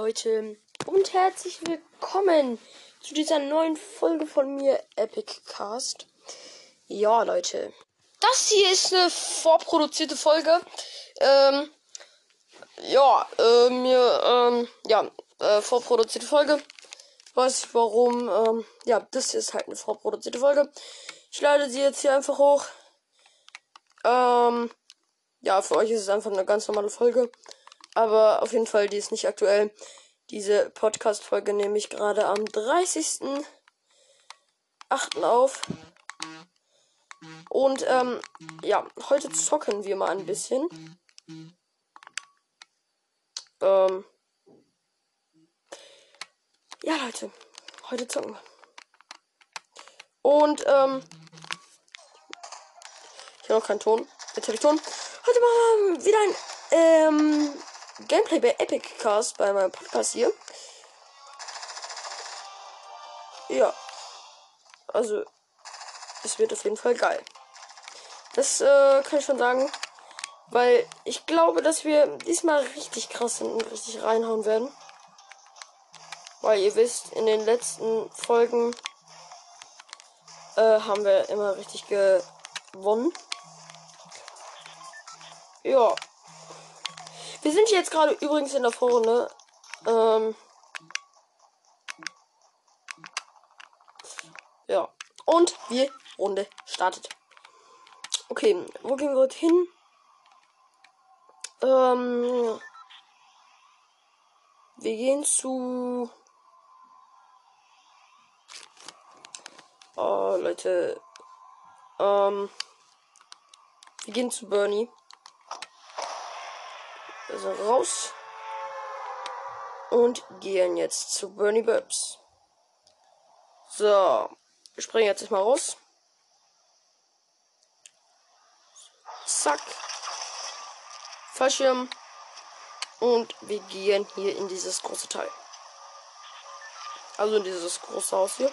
Leute und herzlich willkommen zu dieser neuen Folge von mir, Epic Cast. Ja, Leute, das hier ist eine vorproduzierte Folge. Ähm, ja, äh, mir, ähm, ja, äh, vorproduzierte Folge. Weiß ich warum. Ähm, ja, das ist halt eine vorproduzierte Folge. Ich lade sie jetzt hier einfach hoch. Ähm, ja, für euch ist es einfach eine ganz normale Folge. Aber auf jeden Fall, die ist nicht aktuell. Diese Podcast-Folge nehme ich gerade am 30.08. auf. Und ähm, ja, heute zocken wir mal ein bisschen. Ähm, ja, Leute, heute zocken wir. Und ähm, ich habe noch keinen Ton. Jetzt habe ich Ton. Heute machen wir wieder ein ähm, Gameplay bei Epic Cast, bei meinem Podcast hier. Ja. Also, es wird auf jeden Fall geil. Das äh, kann ich schon sagen. Weil ich glaube, dass wir diesmal richtig krass und richtig reinhauen werden. Weil ihr wisst, in den letzten Folgen äh, haben wir immer richtig gewonnen. Ja, wir sind jetzt gerade übrigens in der Vorrunde. Ähm ja. Und die Runde startet. Okay, wo gehen wir hin? Ähm wir gehen zu. Oh, Leute. Ähm. Wir gehen zu Bernie. Also raus. Und gehen jetzt zu Bernie Burbs. So. Wir springen jetzt erstmal raus. Zack. Fallschirm. Und wir gehen hier in dieses große Teil. Also in dieses große Haus hier.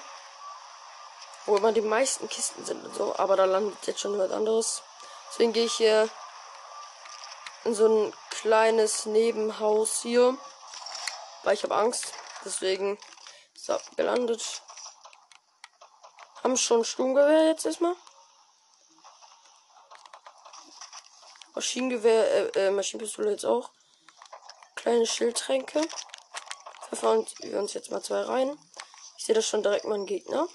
Wo immer die meisten Kisten sind und so. Aber da landet jetzt schon was anderes. Deswegen gehe ich hier in so ein kleines Nebenhaus hier. Weil ich habe Angst. Deswegen so, gelandet. Haben schon Sturmgewehr jetzt erstmal. Maschinengewehr, äh, äh, Maschinenpistole jetzt auch. Kleine Schildtränke. Pfeffern wir uns jetzt mal zwei rein. Ich sehe das schon direkt mal ein Gegner.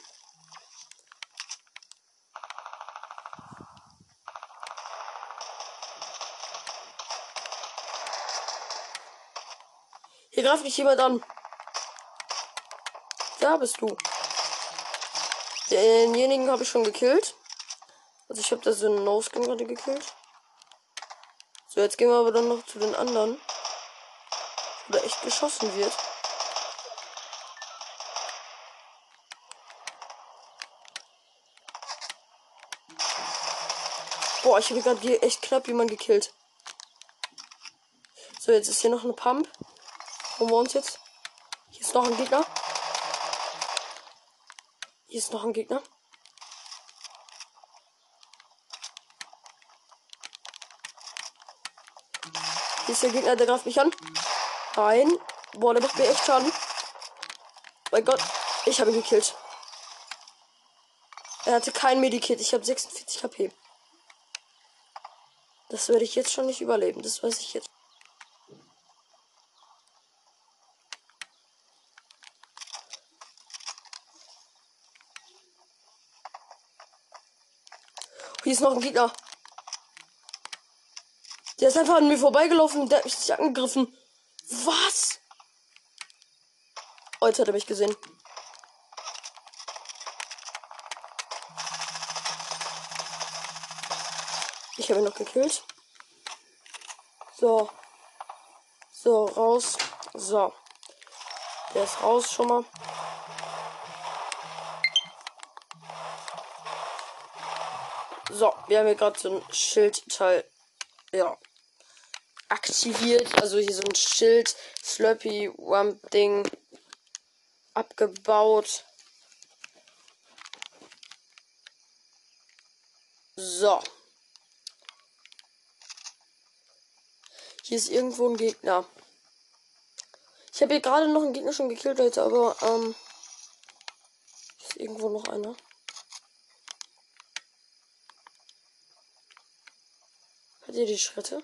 Greift mich jemand an. Da bist du. Denjenigen habe ich schon gekillt. Also ich habe da so einen No-Skin gerade gekillt. So, jetzt gehen wir aber dann noch zu den anderen. Wo da echt geschossen wird. Boah, ich habe gerade echt knapp jemanden gekillt. So, jetzt ist hier noch eine Pump. Holen wir uns jetzt. Hier ist noch ein Gegner. Hier ist noch ein Gegner. Hier ist der Gegner, der greift mich an. Nein. Boah, der macht mir echt Schaden. Mein Gott. Ich habe ihn gekillt. Er hatte kein Medikit. Ich habe 46 HP. Das werde ich jetzt schon nicht überleben. Das weiß ich jetzt. Hier ist noch ein Gegner. Der ist einfach an mir vorbeigelaufen und der hat mich nicht angegriffen. Was? Oh, jetzt hat er mich gesehen. Ich habe ihn noch gekillt. So. So, raus. So. Der ist raus schon mal. So, wir haben hier gerade so ein Schildteil. Ja. Aktiviert. Also hier so ein Schild. Slurpy Wump Ding. Abgebaut. So. Hier ist irgendwo ein Gegner. Ich Ich habe hier gerade noch einen Gegner schon gekillt, Leute, aber ähm, ist irgendwo noch einer. Hört ihr die Schritte?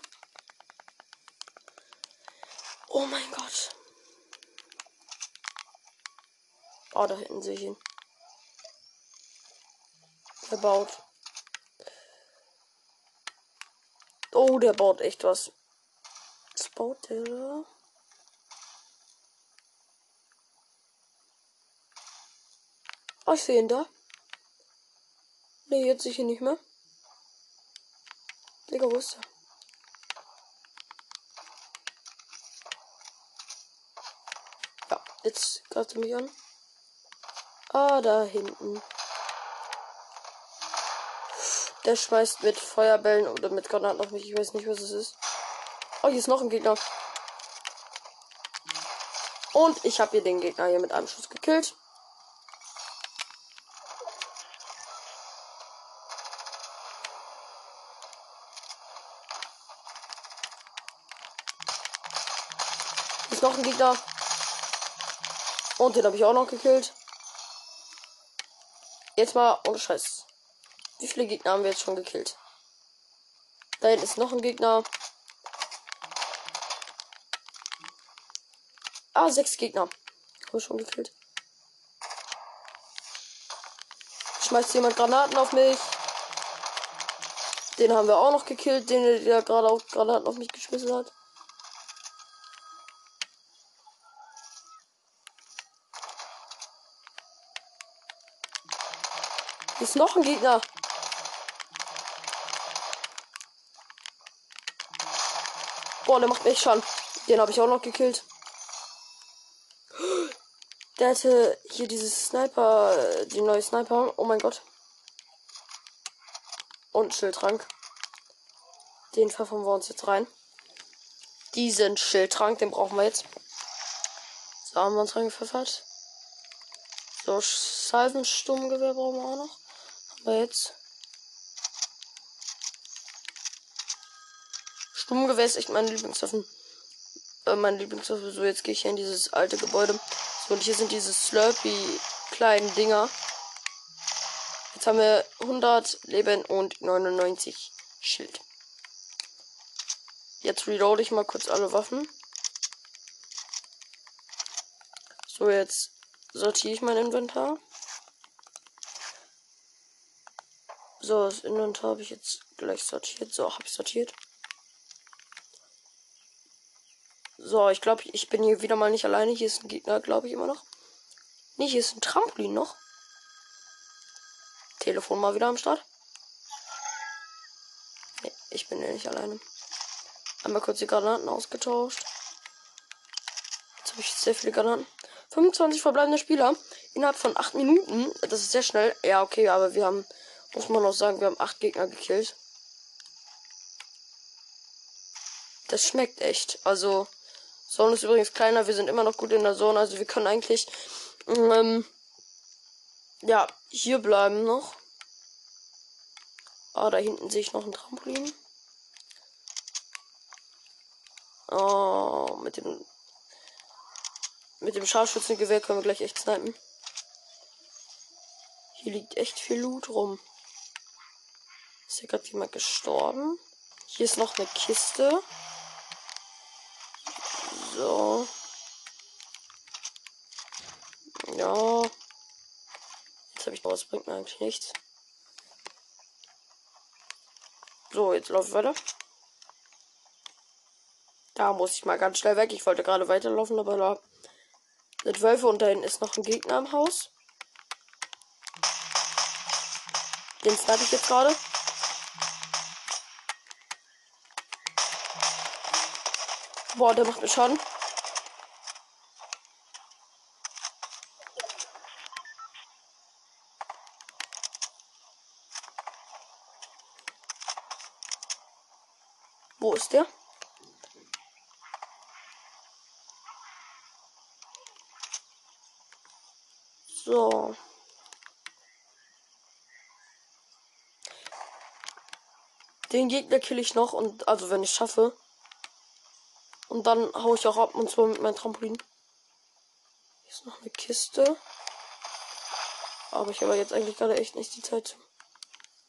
Oh mein Gott. Oh, da hinten sehe ich ihn. Er baut. Oh, der baut echt was. Was baut der da? Oh, ich sehe ihn da. Ne, jetzt sehe ich ihn nicht mehr. Digga, wo ist er? Ja, jetzt greift er mich an. Ah, da hinten. Der schmeißt mit Feuerbällen oder mit Granaten auf mich. Ich weiß nicht, was es ist. Oh, hier ist noch ein Gegner. Und ich habe hier den Gegner hier mit einem Schuss gekillt. Noch ein Gegner. Und den habe ich auch noch gekillt. Jetzt mal ohne Scheiß. Wie viele Gegner haben wir jetzt schon gekillt? Da hinten ist noch ein Gegner. Ah, sechs Gegner. Haben wir schon gekillt. Schmeißt jemand Granaten auf mich. Den haben wir auch noch gekillt, den der gerade auch Granaten auf mich geschmissen hat. Ist noch ein Gegner. Boah, der macht mich schon. Den habe ich auch noch gekillt. Der hatte hier dieses Sniper, die neue Sniper. Oh mein Gott. Und Schildtrank. Den pfeffern wir uns jetzt rein. Diesen Schildtrank, den brauchen wir jetzt. So haben wir uns reingepfeffert. So, Salvensturmgewehr brauchen wir auch noch. Jetzt. Sturmgewehr ist echt meine Lieblingswaffen. Äh, meine Lieblingswaffe. So, jetzt gehe ich hier in dieses alte Gebäude. So, und hier sind diese Slurpy kleinen Dinger. Jetzt haben wir 100 Leben und 99 Schild. Jetzt reload ich mal kurz alle Waffen. So, jetzt sortiere ich mein Inventar. So, das Inventar habe ich jetzt gleich sortiert. So, habe ich sortiert. So, ich glaube, ich bin hier wieder mal nicht alleine. Hier ist ein Gegner, glaube ich, immer noch. Nee, hier ist ein Trampolin noch. Telefon mal wieder am Start. Nee, ich bin ja nicht alleine. Einmal kurz die Granaten ausgetauscht. Jetzt habe ich sehr viele Granaten. 25 verbleibende Spieler innerhalb von 8 Minuten. Das ist sehr schnell. Ja, okay, aber wir haben, muss man auch sagen, wir haben 8 Gegner gekillt. Das schmeckt echt. Also, Zone ist übrigens kleiner. Wir sind immer noch gut in der Zone. Also wir können eigentlich ähm, ja hier bleiben noch. Ah, da hinten sehe ich noch ein Trampolin. Oh, mit dem mit dem Scharfschützengewehr können wir gleich echt snipen. Hier liegt echt viel Loot rum. Ist hier gerade jemand gestorben? Hier ist noch eine Kiste. So. Ja. Jetzt habe ich noch was, bringt mir eigentlich nichts. So, jetzt laufe ich weiter. Da muss ich mal ganz schnell weg. Ich wollte gerade weiterlaufen, aber da sind Wölfe und da hinten ist noch ein Gegner im Haus. Den snipe ich jetzt gerade. Boah, der macht mir Schaden. Wo ist der? So. Den Gegner kill ich noch und also wenn ich schaffe. Und dann hau ich auch ab und zwar mit meinem Trampolin. Hier ist noch eine Kiste. Aber ich habe jetzt eigentlich gerade echt nicht die Zeit.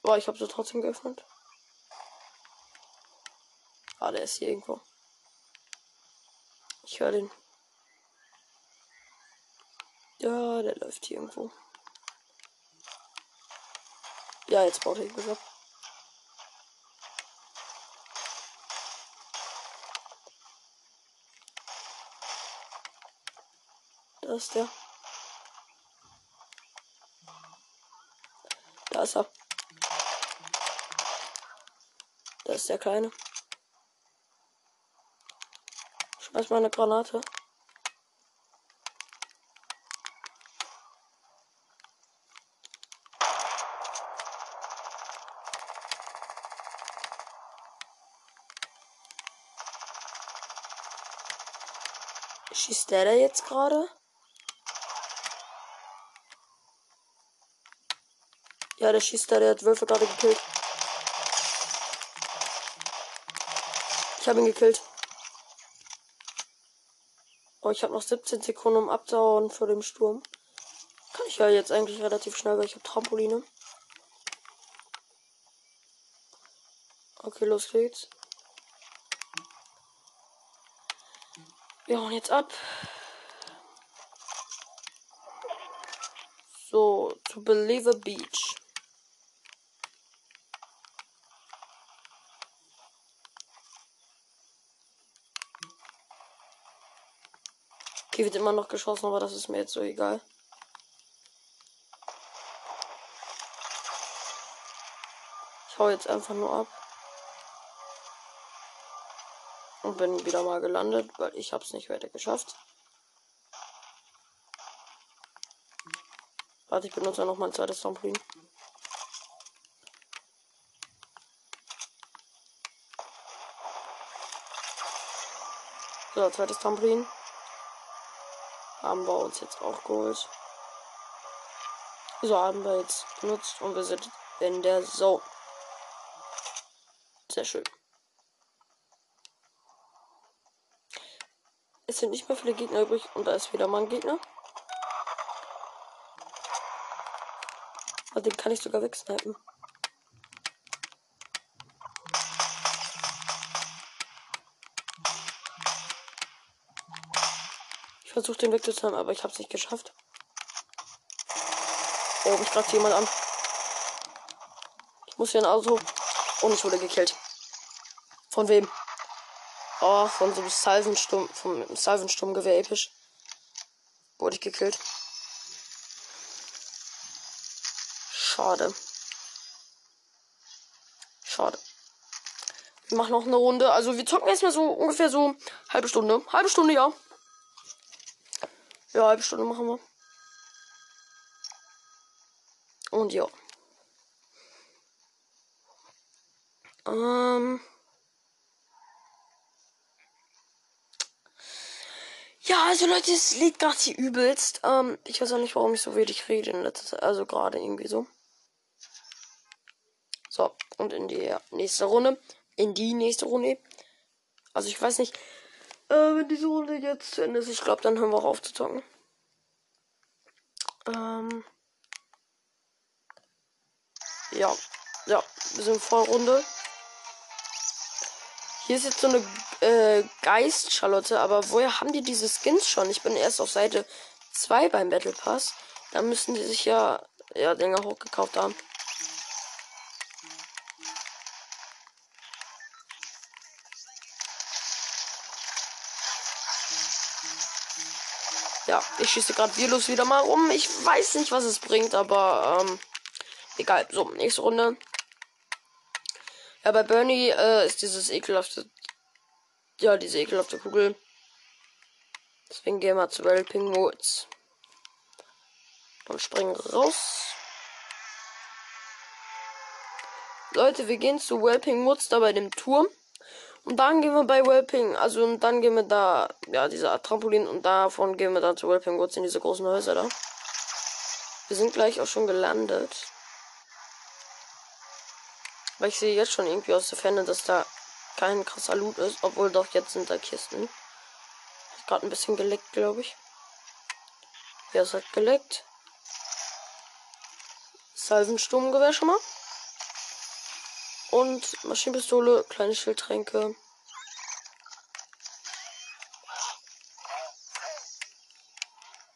Boah, ich habe sie trotzdem geöffnet. Ah, der ist hier irgendwo. Ich höre den. Ja, der läuft hier irgendwo. Ja, jetzt baut er irgendwas ab. Da ist der. Da ist er. Da ist der Kleine. Schmeiß mal eine Granate. Schießt der da jetzt gerade? Ja, der schießt da, der hat Wölfe gerade gekillt. Ich habe ihn gekillt. Oh, ich habe noch 17 Sekunden um abzuhauen vor dem Sturm. Kann ich ja jetzt eigentlich relativ schnell, weil ich habe Trampoline. Okay, los geht's. Wir hauen jetzt ab. So, to Believer Beach. Hier wird immer noch geschossen, aber das ist mir jetzt so egal. Ich hau jetzt einfach nur ab. Und bin wieder mal gelandet, weil ich hab's nicht weiter geschafft. Warte, ich benutze noch mal ein zweites Trampolin. So, zweites Trampolin. Haben wir uns jetzt auch geholt. So haben wir jetzt benutzt und wir sind in der Zone. Sehr schön. Es sind nicht mehr viele Gegner übrig und da ist wieder mal ein Gegner. Aber den kann ich sogar wegsnipen. Versucht den wegzuzahlen, aber ich habe es nicht geschafft. Oh, mich greift jemand an. Ich muss hier ein Auto. Und ich wurde gekillt. Von wem? Oh, von so einem Salvensturm, vom Salvensturmgewehr episch. Wurde ich gekillt. Schade. Schade. Wir machen noch eine Runde. Also wir zocken erstmal so ungefähr so halbe Stunde. Halbe Stunde, ja. Ja, halbe Stunde machen wir. Und ja. Ähm. Ja, also Leute, es liegt gerade hier übelst. Ähm, ich weiß auch nicht, warum ich so wenig rede in letzter Zeit. Also gerade irgendwie so. So, und in die nächste Runde. In die nächste Runde. Also ich weiß nicht, äh, wenn diese Runde jetzt zu Ende ist, ich glaube, dann hören wir auch auf zu zocken. Ähm. Ja. Ja, wir sind voll Runde. Hier ist jetzt so eine äh, Geist-Charlotte, aber woher haben die diese Skins schon? Ich bin erst auf Seite 2 beim Battle Pass. Da müssen die sich ja, ja länger hochgekauft haben. Ja, ich schieße gerade Virus wieder mal um. Ich weiß nicht, was es bringt, aber ähm, egal. So, nächste Runde. Ja, bei Bernie äh, ist dieses ekelhafte. Ja, diese ekelhafte Kugel. Deswegen gehen wir zu Welping Woods. Und springen raus. Leute, wir gehen zu Welping Woods da bei dem Turm. Und dann gehen wir bei Wellping, also und dann gehen wir da, ja, diese Art Trampolin und davon gehen wir dann zu Wellping Woods in diese großen Häuser da. Wir sind gleich auch schon gelandet. Weil ich sehe jetzt schon irgendwie aus der Ferne, dass da kein krasser Loot ist, obwohl doch jetzt sind da Kisten. Hat gerade ein bisschen geleckt, glaube ich. Wer ist halt geleckt? Salvensturmgewehr schon mal. Und Maschinenpistole, kleine Schildtränke.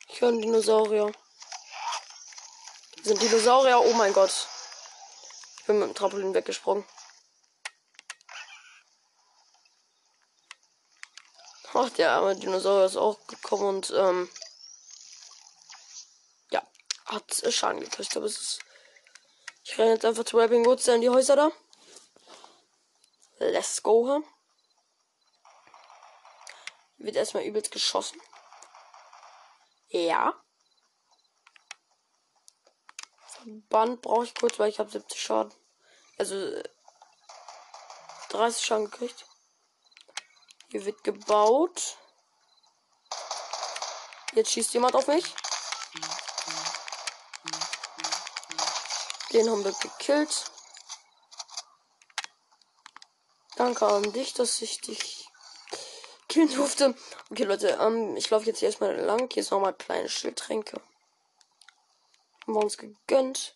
Ich höre einen Dinosaurier. Sind Dinosaurier? Oh mein Gott. Ich bin mit dem Trampolin weggesprungen. Ach, der arme Dinosaurier ist auch gekommen und ähm, ja, hat Schaden gekriegt. Aber es ist. Ich renne jetzt einfach zu Rapping Woods in die Häuser da. Let's go. Wird erstmal übelst geschossen. Ja. Verband brauche ich kurz, weil ich habe 70 Schaden. Also 30 Schaden gekriegt. Hier wird gebaut. Jetzt schießt jemand auf mich. Den haben wir gekillt. Danke an dich, dass ich dich killen durfte. Okay, Leute, ähm, ich laufe jetzt erstmal lang. Hier ist nochmal kleine Schildtränke. Haben wir uns gegönnt.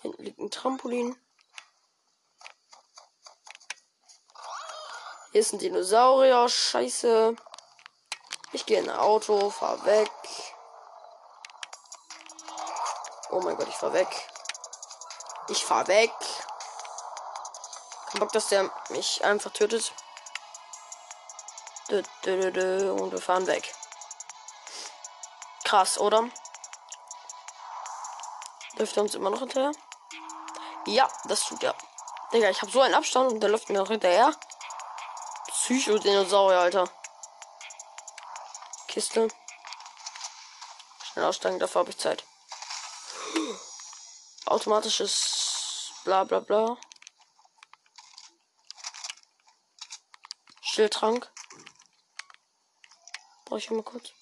Hinten liegt ein Trampolin. Hier ist ein Dinosaurier. Scheiße. Ich gehe in ein Auto, fahr weg. Oh mein Gott, ich fahr weg. Ich fahr weg. Bock, dass der mich einfach tötet. Und wir fahren weg. Krass, oder? Läuft er uns immer noch hinterher? Ja, das tut er. Digga, ich habe so einen Abstand und der läuft mir noch hinterher. Psycho-Dinosaurier, Alter. Kiste. Schnell aussteigen, dafür habe ich Zeit. Automatisches bla bla bla. Stilltrank. Brauche ich mal kurz.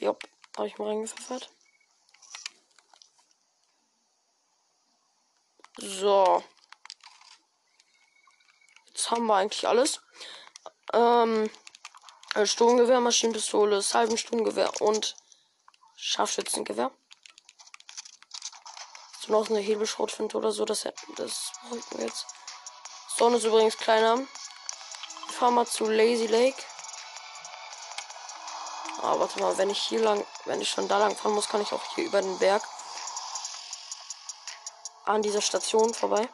Jopp, habe ich mal reingepfeffert. So. Jetzt haben wir eigentlich alles. Ähm, Sturmgewehr, Maschinenpistole, Salbensturmgewehr und Scharfschützengewehr. So noch eine Hebelschrotflinte oder so, das, das bräuchten wir jetzt. Sonne ist übrigens kleiner. Fahr mal zu Lazy Lake. Ah, warte mal, wenn ich hier lang, wenn ich schon da lang fahren muss, kann ich auch hier über den Berg an dieser Station vorbei.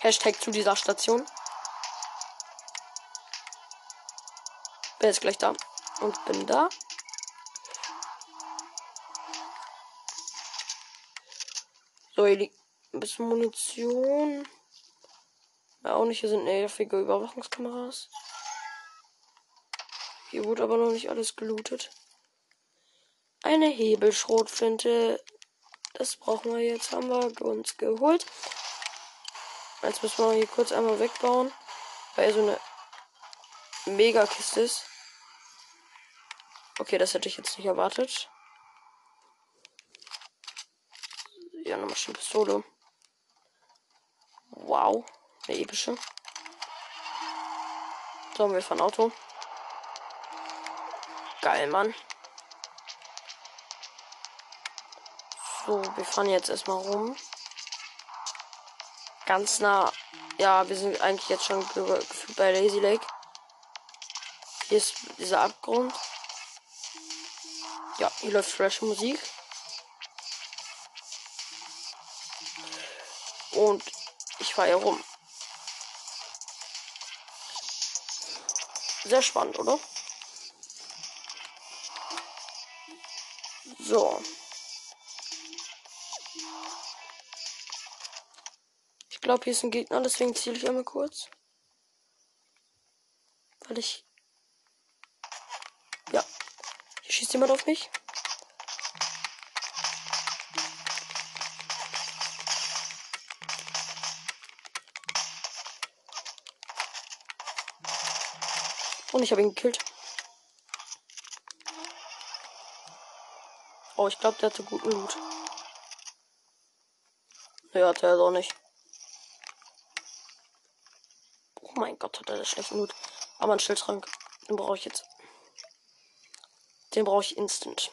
Hashtag zu dieser Station. Bin jetzt gleich da und bin da. So, hier liegt ein bisschen Munition. Ja, auch nicht. Hier sind nervige Überwachungskameras. Hier wurde aber noch nicht alles gelootet. Eine Hebelschrotflinte. Das brauchen wir jetzt. Haben wir uns geholt. Jetzt müssen wir hier kurz einmal wegbauen. Weil so eine Mega-Kiste ist. Okay, das hätte ich jetzt nicht erwartet. Ja, eine Maschinenpistole. Wow. Eine epische. So, wir fahren Auto. Geil, Mann. So, wir fahren jetzt erstmal rum. Ganz nah. Ja, wir sind eigentlich jetzt schon bei Lazy Lake. Hier ist dieser Abgrund. Ja, hier läuft fresh Musik. Und ich fahre hier rum. Sehr spannend, oder? So. Ich glaube, hier ist ein Gegner, deswegen ziele ich einmal kurz. Weil ich. Ja. Hier schießt jemand auf mich. Und ich habe ihn gekillt. Oh, ich glaube, der hatte guten Loot. Ne, hat er doch nicht. mein Gott, hat er das schlechten Mut. Aber ein Schildtrank. Den brauche ich jetzt. Den brauche ich instant.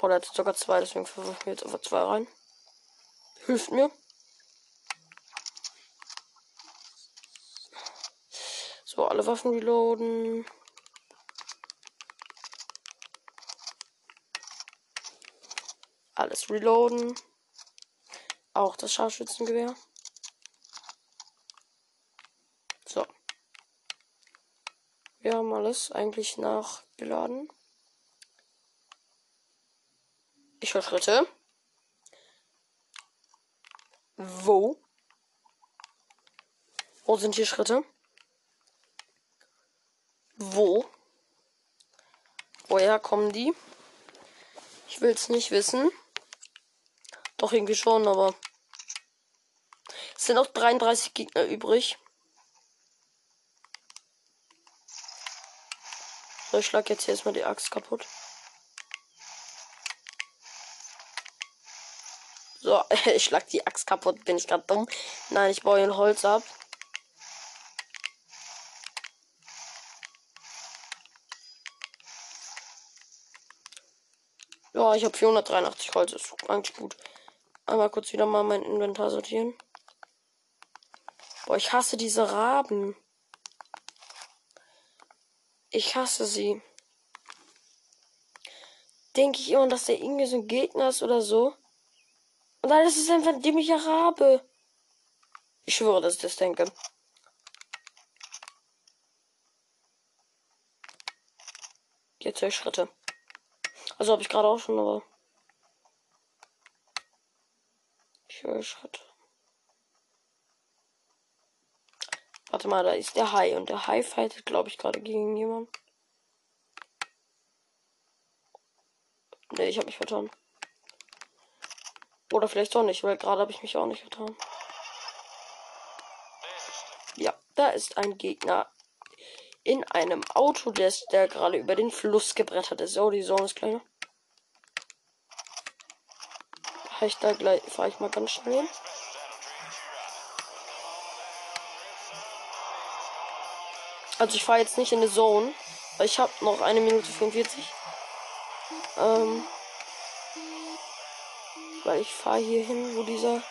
Oder hat sogar zwei, deswegen verwirfe ich mir jetzt einfach zwei rein. Hilft mir. So, alle Waffen reloaden. Alles reloaden. Auch das Scharfschützengewehr. So. Wir haben alles eigentlich nachgeladen. Ich höre Schritte. Wo? Wo sind hier Schritte? Wo? Woher kommen die? Ich will es nicht wissen. Doch irgendwie schon, aber es sind noch 33 Gegner übrig. So, ich schlag jetzt hier erstmal die Axt kaputt. So, ich schlag die Axt kaputt. Bin ich gerade dumm? Nein, ich baue ein Holz ab. Ja, ich habe 483 Holz. Ist eigentlich gut. Einmal kurz wieder mal mein Inventar sortieren. Boah, ich hasse diese Raben. Ich hasse sie. Denke ich immer, dass der irgendwie so ein Gegner ist oder so. Und dann ist es einfach ein dämlicher Rabe. Ich schwöre, dass ich das denke. Jetzt höre ich Schritte. Also habe ich gerade auch schon, aber. Höre Schritte. Warte mal, da ist der Hai. Und der Hai fightet, glaube ich, gerade gegen jemanden. Ne, ich habe mich vertan. Oder vielleicht doch nicht, weil gerade habe ich mich auch nicht vertan. Ja, da ist ein Gegner in einem Auto, der, der gerade über den Fluss gebrettert ist. So, die Zone ist kleiner. Fahre ich da gleich, fahre ich mal ganz schnell hin. Also ich fahre jetzt nicht in die Zone, weil ich habe noch eine Minute 45. Ähm, weil ich fahre hier hin, wo dieser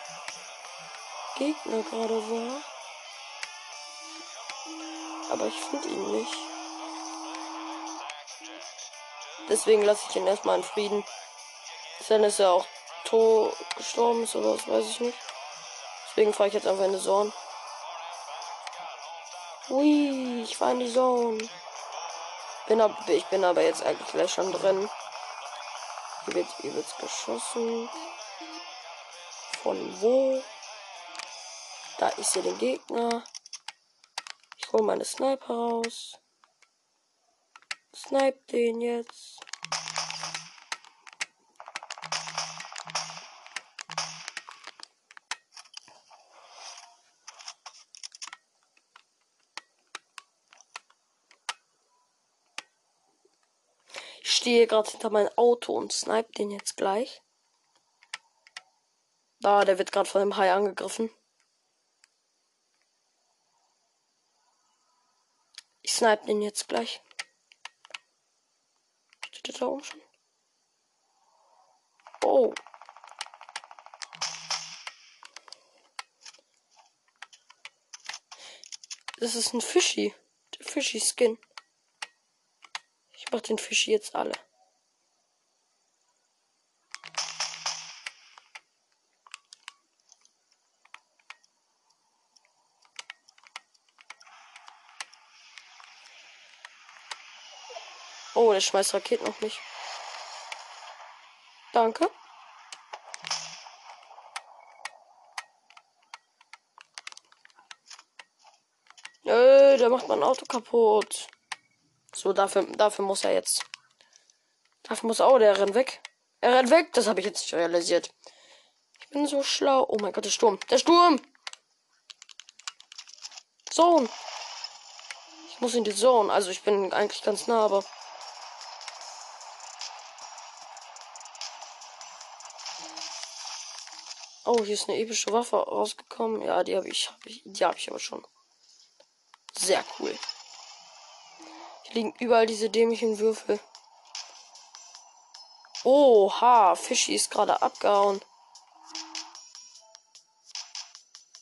Gegner gerade war. Aber ich finde ihn nicht. Deswegen lasse ich ihn erstmal in Frieden. Dann ist er auch tot gestorben ist oder was weiß ich nicht. Deswegen fahre ich jetzt einfach in die Zone. Ui, ich war in die Zone. Bin ab, ich bin aber jetzt eigentlich gleich schon drin. Hier wird übelst geschossen. Von wo? Da ist hier der Gegner. Ich hole meine Sniper raus. Snipe den jetzt. Stehe gerade hinter meinem Auto und snipe den jetzt gleich. Da, der wird gerade von dem Hai angegriffen. Ich snipe den jetzt gleich. Steht der da oben schon? Oh. Das ist ein Fischi. Fischi-Skin mach den Fisch jetzt alle. Oh, der schmeißt Raketen auf mich. Danke. Nö, der macht mein Auto kaputt. So, dafür, dafür muss er jetzt. Dafür muss. Oh, der rennt weg. Er rennt weg. Das habe ich jetzt nicht realisiert. Ich bin so schlau. Oh mein Gott, der Sturm. Der Sturm! Zone. Ich muss in die Zone. Also ich bin eigentlich ganz nah, aber. Oh, hier ist eine epische Waffe rausgekommen. Ja, die habe ich, hab ich, die habe ich aber schon. Sehr cool. Liegen überall diese dämlichen Würfel. Oha, Fischi ist gerade abgehauen.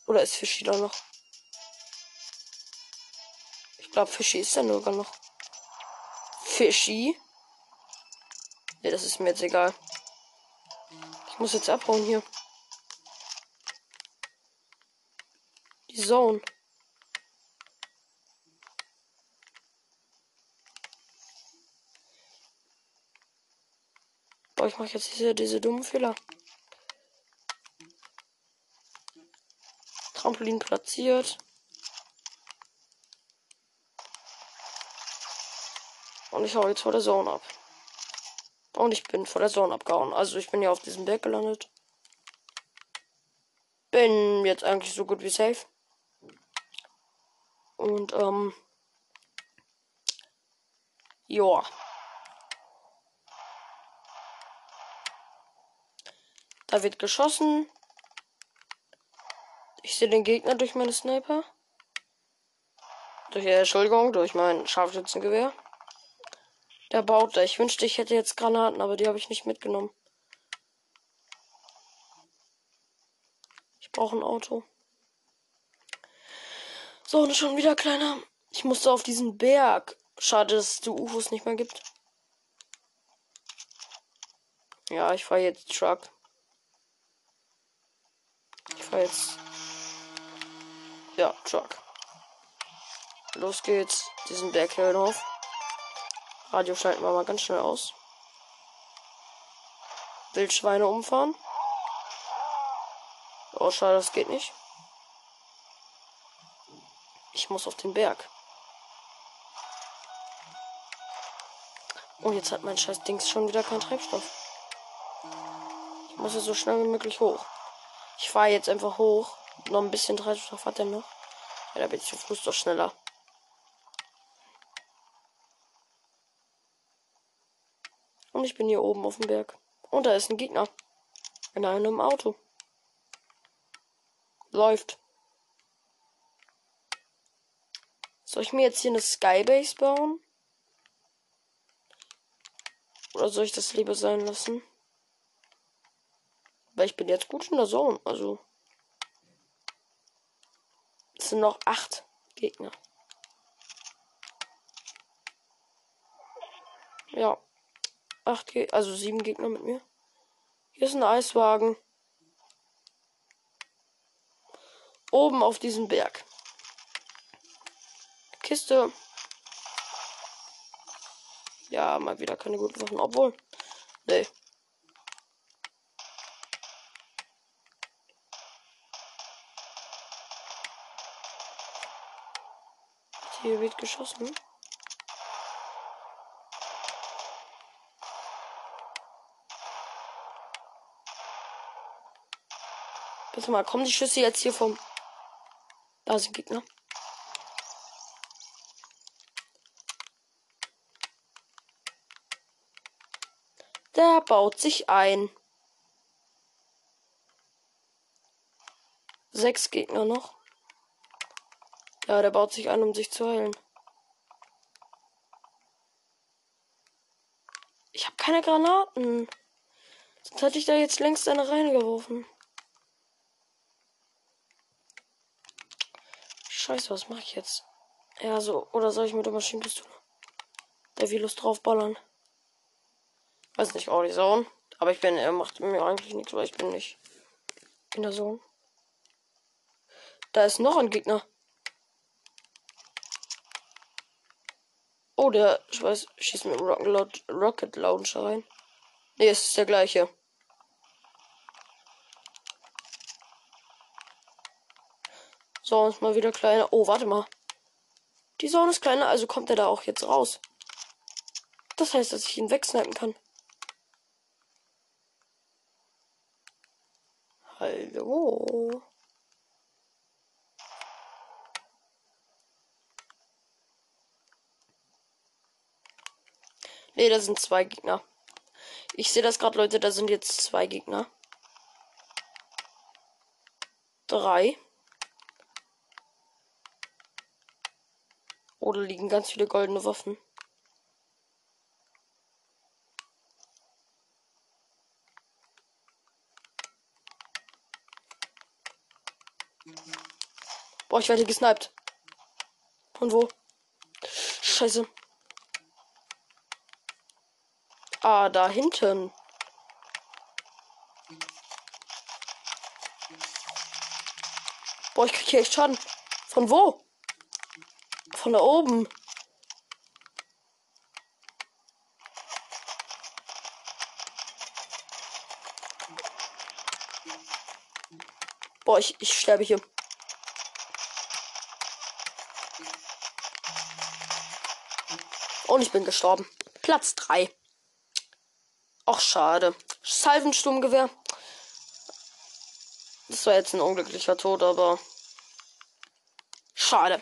Oder ist Fischi da noch? Ich glaube, Fischi ist da sogar noch. Fischi? Ne, das ist mir jetzt egal. Ich muss jetzt abhauen hier. Die Zone. Ich mache jetzt diese, diese dummen Fehler. Trampolin platziert. Und ich hau jetzt vor der Zone ab. Und ich bin vor der Zone abgehauen. Also ich bin ja auf diesem Berg gelandet. Bin jetzt eigentlich so gut wie safe. Und ähm. Joa. Da wird geschossen. Ich sehe den Gegner durch meine Sniper. Durch, äh, Entschuldigung, durch mein Scharfschützengewehr. Der baut da. Ich wünschte, ich hätte jetzt Granaten, aber die habe ich nicht mitgenommen. Ich brauche ein Auto. So, und schon wieder kleiner. Ich musste auf diesen Berg. Schade, dass es die UFOs nicht mehr gibt. Ja, ich fahre jetzt Truck. Jetzt. Ja, Truck. Los geht's. Diesen Berg hinauf. Radio schalten wir mal ganz schnell aus. Wildschweine umfahren. Oh, schade, das geht nicht. Ich muss auf den Berg. Und oh, jetzt hat mein scheiß Dings schon wieder keinen Treibstoff. Ich muss jetzt so schnell wie möglich hoch. Ich fahre jetzt einfach hoch. Noch ein bisschen Treibstoff hat er noch. Ja, da bin ich zu Fuß doch schneller. Und ich bin hier oben auf dem Berg. Und da ist ein Gegner. In einem Auto. Läuft. Soll ich mir jetzt hier eine Skybase bauen? Oder soll ich das lieber sein lassen? Weil ich bin jetzt gut in der Zone. Also. Es sind noch acht Gegner. Ja acht, Ge also sieben Gegner mit mir. Hier ist ein Eiswagen. Oben auf diesem Berg. Kiste. Ja, mal wieder keine guten Waffen. Obwohl. Nee. Hier wird geschossen. Warte mal, kommen die Schüsse jetzt hier vom. Da sind Gegner. Der baut sich ein. Sechs Gegner noch. Ja, der baut sich ein, um sich zu heilen. Ich habe keine Granaten. Sonst hätte ich da jetzt längst eine reingeworfen. Scheiße, was mache ich jetzt? Ja, so. Oder soll ich mit der Maschinenpistole? Der will Lust drauf ballern. Weiß nicht, oh, die Zone. Aber ich bin, er macht mir eigentlich nichts, weil ich bin nicht in der Zone. Da ist noch ein Gegner. Oh, der, ich weiß, schießt mit dem Rocket, Rocket Launcher rein. Nee, es ist der gleiche. Zone ist mal wieder kleiner. Oh, warte mal. Die Zone ist kleiner, also kommt er da auch jetzt raus. Das heißt, dass ich ihn wegsnipen kann. Hallo. Ne, da sind zwei Gegner. Ich sehe das gerade, Leute, da sind jetzt zwei Gegner. Drei. Oder liegen ganz viele goldene Waffen. Boah, ich werde gesniped. Von wo? Scheiße. Ah, da hinten. Boah, ich krieg hier echt Schaden. Von wo? Von da oben. Boah, ich, ich sterbe hier. Und ich bin gestorben. Platz 3. Ach, schade. Salvensturmgewehr. Das war jetzt ein unglücklicher Tod, aber. Schade.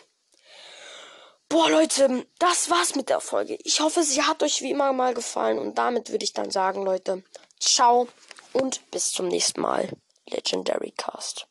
Boah, Leute, das war's mit der Folge. Ich hoffe, sie hat euch wie immer mal gefallen. Und damit würde ich dann sagen, Leute, ciao und bis zum nächsten Mal. Legendary Cast.